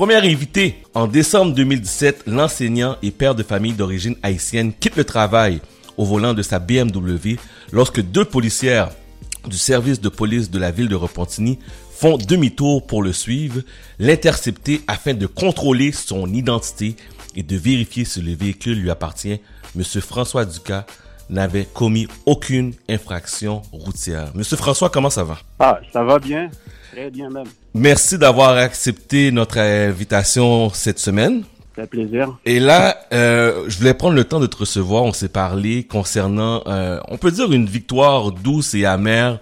premier invité. En décembre 2017, l'enseignant et père de famille d'origine haïtienne quitte le travail au volant de sa BMW lorsque deux policières du service de police de la ville de Repentigny font demi-tour pour le suivre, l'intercepter afin de contrôler son identité et de vérifier si le véhicule lui appartient. Monsieur François Ducas n'avait commis aucune infraction routière. Monsieur François, comment ça va? Ah, ça va bien. Très bien même. Merci d'avoir accepté notre invitation cette semaine. Un plaisir. Et là, euh, je voulais prendre le temps de te recevoir. On s'est parlé concernant, euh, on peut dire une victoire douce et amère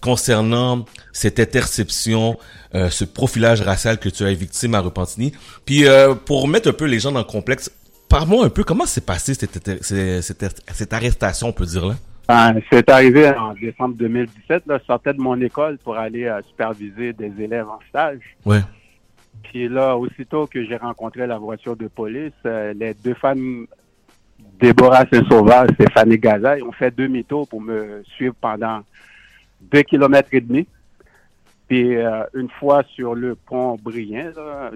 concernant cette interception, euh, ce profilage racial que tu as victime à Repentigny. Puis euh, pour mettre un peu les gens dans le complexe, parle-moi un peu comment s'est passée cette, cette, cette, arrestation, on peut dire là? Ben, c'est arrivé en décembre 2017. Là, je sortais de mon école pour aller euh, superviser des élèves en stage. Ouais. Puis là, aussitôt que j'ai rencontré la voiture de police, euh, les deux femmes, Déborah Saint-Sauveur et Stéphanie Gaza, ont fait demi-tour pour me suivre pendant deux kilomètres et demi. Puis euh, une fois sur le pont Brien,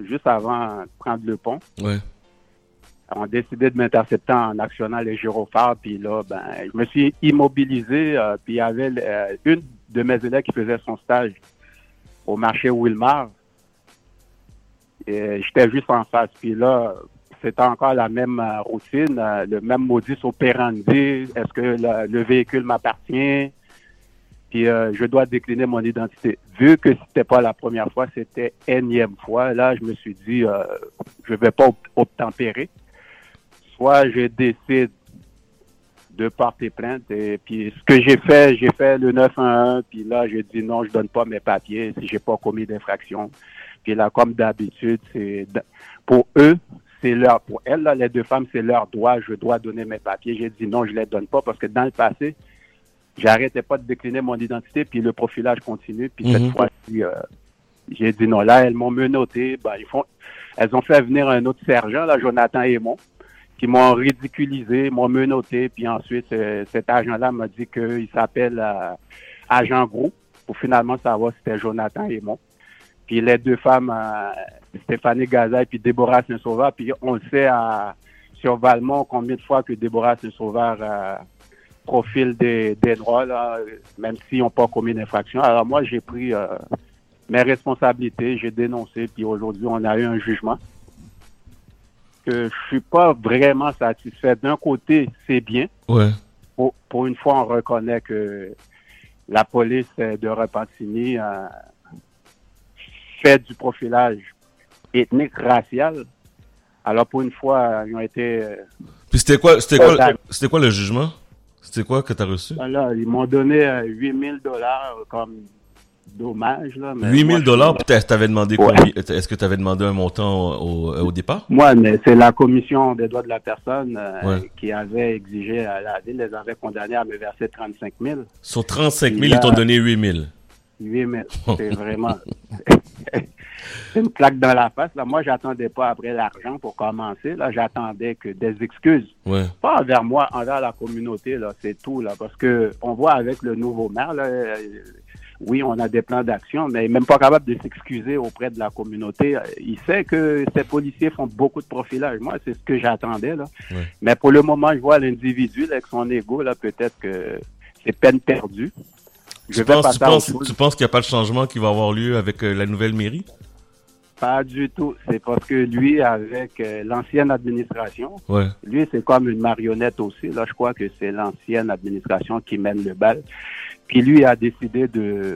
juste avant de prendre le pont, ouais. On a décidé de m'intercepter en actionnant les gyrophares. Puis là, ben, je me suis immobilisé. Euh, puis il y avait euh, une de mes élèves qui faisait son stage au marché Wilmar. Et j'étais juste en face. Puis là, c'était encore la même routine, le même modus operandi. Est-ce que le, le véhicule m'appartient? puis euh, je dois décliner mon identité. Vu que c'était pas la première fois, c'était énième fois. Là, je me suis dit, euh, je vais pas obtempérer. Soit je décide de porter plainte. Et puis ce que j'ai fait, j'ai fait le 911. Puis là, j'ai dit non, je donne pas mes papiers si j'ai pas commis d'infraction. Puis là, comme d'habitude, c'est pour eux, c'est leur, pour elles, là, les deux femmes, c'est leur droit. Je dois donner mes papiers. J'ai dit non, je les donne pas parce que dans le passé, j'arrêtais pas de décliner mon identité, puis le profilage continue. Puis cette Mhm. fois-ci, euh, j'ai dit non. Là, elles m'ont menotté. Ben, ils font, elles ont fait venir un autre sergent, là, Jonathan Aymon, qui m'ont ridiculisé, m'ont menotté. Puis ensuite, euh, cet agent-là m'a dit qu'il s'appelle euh, Agent Gros, pour finalement savoir si c'était Jonathan Aymon. Puis les deux femmes, euh, Stéphanie Gaza et puis Déborah Saint-Sauveur. Puis on sait à, sur Valmont combien de fois que Déborah Saint-Sauveur euh, profile des, droits, là, même s'ils n'ont pas commis d'infraction. Alors moi, j'ai pris euh, mes responsabilités, j'ai dénoncé, puis aujourd'hui, on a eu un jugement que je suis pas vraiment satisfait. D'un côté, c'est bien. Ouais. Pour, pour une fois, on reconnaît que la police de Repentigny euh, fait du profilage ethnique, racial. Alors pour une fois, ils ont été... euh, Puis c'était quoi, c'était quoi, c'était quoi le jugement? C'était quoi que t'as reçu? Là, ils m'ont donné euh, 8000 dollars comme dommage. Là, mais 8000 moi, je- dollars, puis t'as- t'avais demandé Ouais. combien? Est-ce que t'avais demandé un montant au, au, au départ? Moi, mais c'est la commission des droits de la personne euh, Ouais. qui avait exigé à la ville, les avait condamnés à me verser 35 000. Sur 35 000, Là- ils t'ont donné 8000. 8 000. C'est vraiment... c'est une claque dans la face. Là. Moi, j'attendais pas après l'argent pour commencer. Là, j'attendais que des excuses. Ouais. Pas envers moi, envers la communauté, là, c'est tout, là. Parce que on voit avec le nouveau maire, là, euh, oui, on a des plans d'action, mais même pas capable de s'excuser auprès de la communauté. Il sait que ces policiers font beaucoup de profilage. Moi, c'est ce que j'attendais, là. Mais pour le moment, je vois l'individu, avec son ego, là, peut-être que c'est peine perdue. Je penses, penses, tu penses qu'il n'y a pas de changement qui va avoir lieu avec euh, la nouvelle mairie? Pas du tout. C'est parce que lui, avec euh, l'ancienne administration, Ouais. lui, c'est comme une marionnette aussi. Là, je crois que c'est l'ancienne administration qui mène le bal. Puis lui a décidé de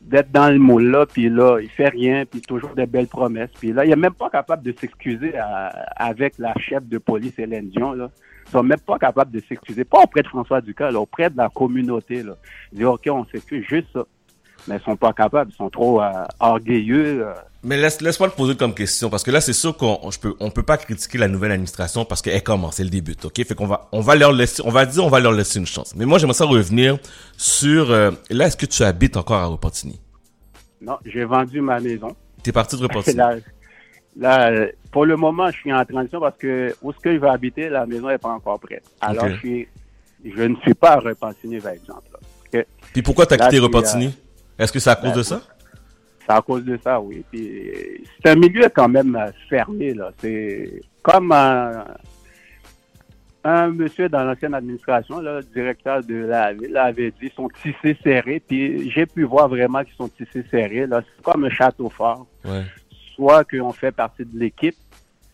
d'être dans le moule là, puis là, il fait rien, puis toujours des belles promesses. Puis là, il est même pas capable de s'excuser avec la chef de police, Hélène Dion, là. Ils sont même pas capables de s'excuser. Pas auprès de François Ducas, là, auprès de la communauté, là. Ils disent, OK, on s'excuse, juste ça. Mais ils sont pas capables, ils sont trop euh, orgueilleux. euh. Mais laisse, laisse-moi te poser comme question, parce que là, c'est sûr qu'on je peux, on peut pas critiquer la nouvelle administration parce qu'elle commence, elle débute, ok? Fait qu'on va, on va leur laisser, on va dire, on va leur laisser une chance. Mais moi, j'aimerais ça revenir sur, euh, là, est-ce que tu habites encore à Repentigny? Non, j'ai vendu ma maison. T'es parti de Repentigny? Là, là, pour le moment, je suis en transition parce que où est-ce que je vais habiter, la maison n'est pas encore prête. Alors, je, suis, je ne suis pas à Repentigny, par exemple. là. Puis pourquoi t'as Là, quitté Repentigny? Est-ce que c'est à cause ben, de ça? C'est à cause de ça, oui. C'est un milieu quand même fermé, là. C'est comme un, un monsieur dans l'ancienne administration, le directeur de la ville, avait dit qu'ils sont tissés serrés. Puis j'ai pu voir vraiment qu'ils sont tissés serrés. Là, c'est comme un château fort. Ouais. Soit qu'on fait partie de l'équipe,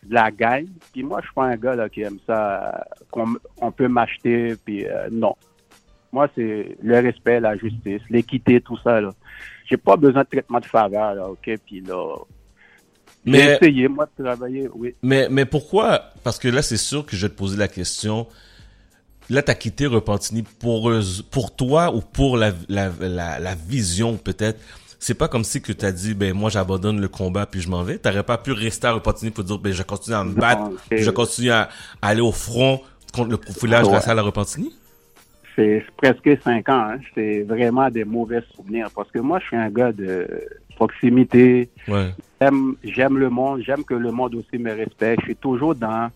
de la gang. Puis moi, je suis pas un gars là, qui aime ça, qu'on on peut m'acheter. Puis euh, non. Moi, c'est le respect, la justice, l'équité, tout ça. Là. J'ai pas besoin de traitement de faveur, là, OK? Puis là, j'ai Mais, essayé, moi, de travailler, oui. mais, mais pourquoi? Parce que là, c'est sûr que je vais te poser la question. Là, t'as quitté Repentigny pour, pour toi ou pour la, la, la, la vision, peut-être? C'est pas comme si que t'as dit, ben, moi, j'abandonne le combat puis je m'en vais. T'aurais pas pu rester à Repentigny pour dire, ben, je continue à me Non, battre, c'est- je continue à, à aller au front contre le profilage Ouais. racial à Repentigny? C'est presque cinq ans. Hein. C'est vraiment des mauvais souvenirs parce que moi, je suis un gars de proximité. Ouais. J'aime, le monde. J'aime que le monde aussi me respecte. Je suis toujours dans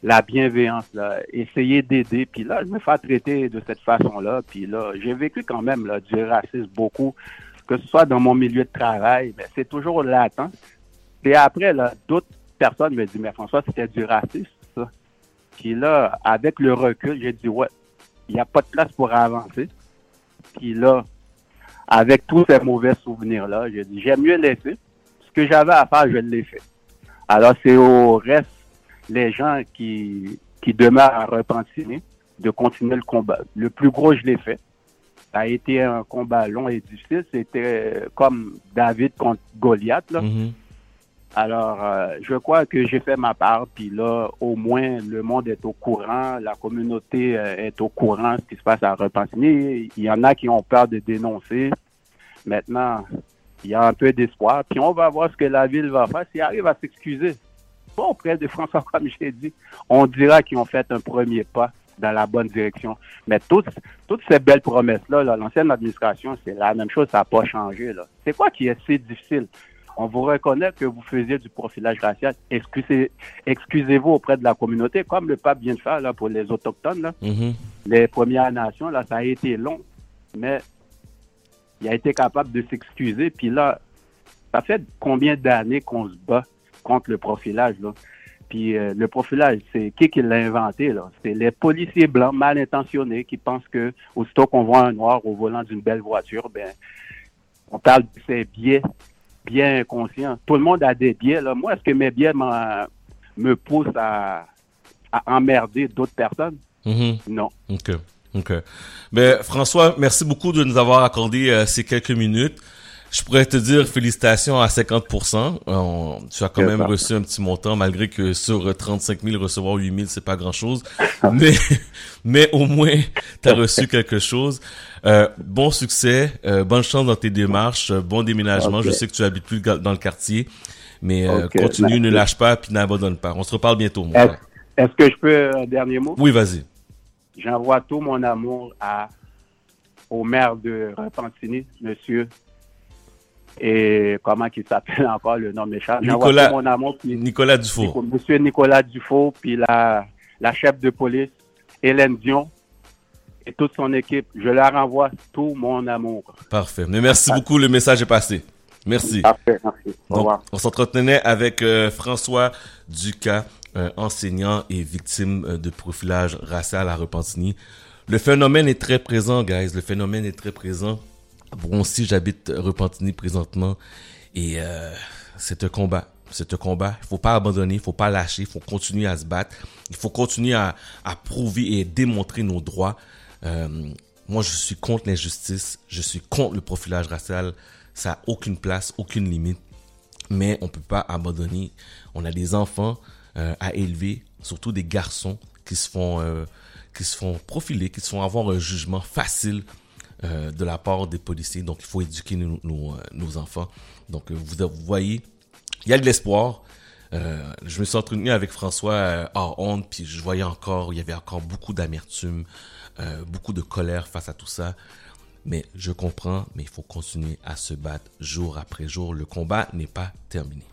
la bienveillance, là. Essayer d'aider. Puis là, je me fais traiter de cette façon-là. Puis là, j'ai vécu quand même là, du racisme beaucoup, que ce soit dans mon milieu de travail, mais c'est toujours latent. Et après, là, d'autres personnes me disent, mais François, c'était du racisme, ça. Puis là, avec le recul, j'ai dit, ouais, il n'y a pas de place pour avancer. Puis là, avec tous ces mauvais souvenirs-là, j'ai dit, j'aime mieux laisser. Ce que j'avais à faire, je l'ai fait. Alors, c'est au reste, les gens qui, qui demeurent à Repentigny, de continuer le combat. Le plus gros, je l'ai fait. Ça a été un combat long et difficile. C'était comme David contre Goliath, là. Mhm. Alors, euh, je crois que j'ai fait ma part, puis là, au moins, le monde est au courant, la communauté euh, est au courant de ce qui se passe à Repentigny. Il y en a qui ont peur de dénoncer. Maintenant, il y a un peu d'espoir, puis on va voir ce que la ville va faire. S'il arrive à s'excuser, pas auprès de François, comme j'ai dit, on dira qu'ils ont fait un premier pas dans la bonne direction. Mais toutes, toutes ces belles promesses-là, là, l'ancienne administration, c'est la même chose, ça n'a pas changé. là. C'est quoi qui est si difficile? On vous reconnaît que vous faisiez du profilage racial. Excusez, excusez-vous auprès de la communauté, comme le pape vient de faire là, pour les Autochtones, là, Mhm. les Premières Nations. Là, ça a été long, mais il a été capable de s'excuser. Puis là, ça fait combien d'années qu'on se bat contre le profilage? Là? Puis euh, le profilage, c'est qui qui l'a inventé? là? C'est les policiers blancs mal intentionnés qui pensent que aussitôt qu'on voit un noir au volant d'une belle voiture, ben on parle de ces biais, biais inconscients. Tout le monde a des biais. Là. Moi, est-ce que mes biais me poussent à, à emmerder d'autres personnes? Mhm. Non. OK. OK. Ben, François, merci beaucoup de nous avoir accordé euh, ces quelques minutes. Je pourrais te dire félicitations à 50%. On- tu as quand même ça. reçu un petit montant, malgré que sur euh, 35 000, recevoir 8 000, c'est pas grand-chose. mais, mais au moins, tu as reçu quelque chose. Euh, bon succès, euh, bonne chance dans tes démarches, euh, bon déménagement. Je sais que tu habites plus dans le quartier, mais euh, continue, ne lâche pas, puis n'abandonne pas. On se reparle bientôt, est-ce que je peux un dernier mot? Oui, vas-y. J'envoie tout mon amour à, au maire de Repentigny, monsieur. Et comment il s'appelle encore le nom méchant? Nicolas- mon amour. Puis, Nicolas Dufour. Monsieur Nicolas Dufault, puis la, la chef de police, Hélène Dion, et toute son équipe. Je leur envoie tout mon amour. Parfait. Mais merci beaucoup, le message est passé. Merci. Parfait, merci. Au Donc, revoir. on s'entretenait avec euh, François Ducas, euh, enseignant et victime euh, de profilage racial à Repentigny. Le phénomène est très présent, guys. Le phénomène est très présent. Bon, aussi, j'habite Repentigny présentement et euh, c'est un combat. C'est un combat. Il faut pas abandonner, il faut pas lâcher, il faut continuer à se battre. Il faut continuer à, prouver et démontrer nos droits. Euh, moi, je suis contre l'injustice. Je suis contre le profilage racial. Ça a aucune place, aucune limite mais on peut pas abandonner. On a des enfants euh, à élever, surtout des garçons qui se font qui se font profiler, qui se font avoir un jugement facile euh, de la part des policiers. Donc il faut éduquer nos, nos, euh, nos enfants. Donc euh, vous, vous voyez, il y a de l'espoir. Euh, je me suis entretenu avec François euh, hors honte, puis je voyais encore, il y avait encore beaucoup d'amertume, euh, beaucoup de colère face à tout ça. Mais je comprends, mais il faut continuer à se battre jour après jour. Le combat n'est pas terminé.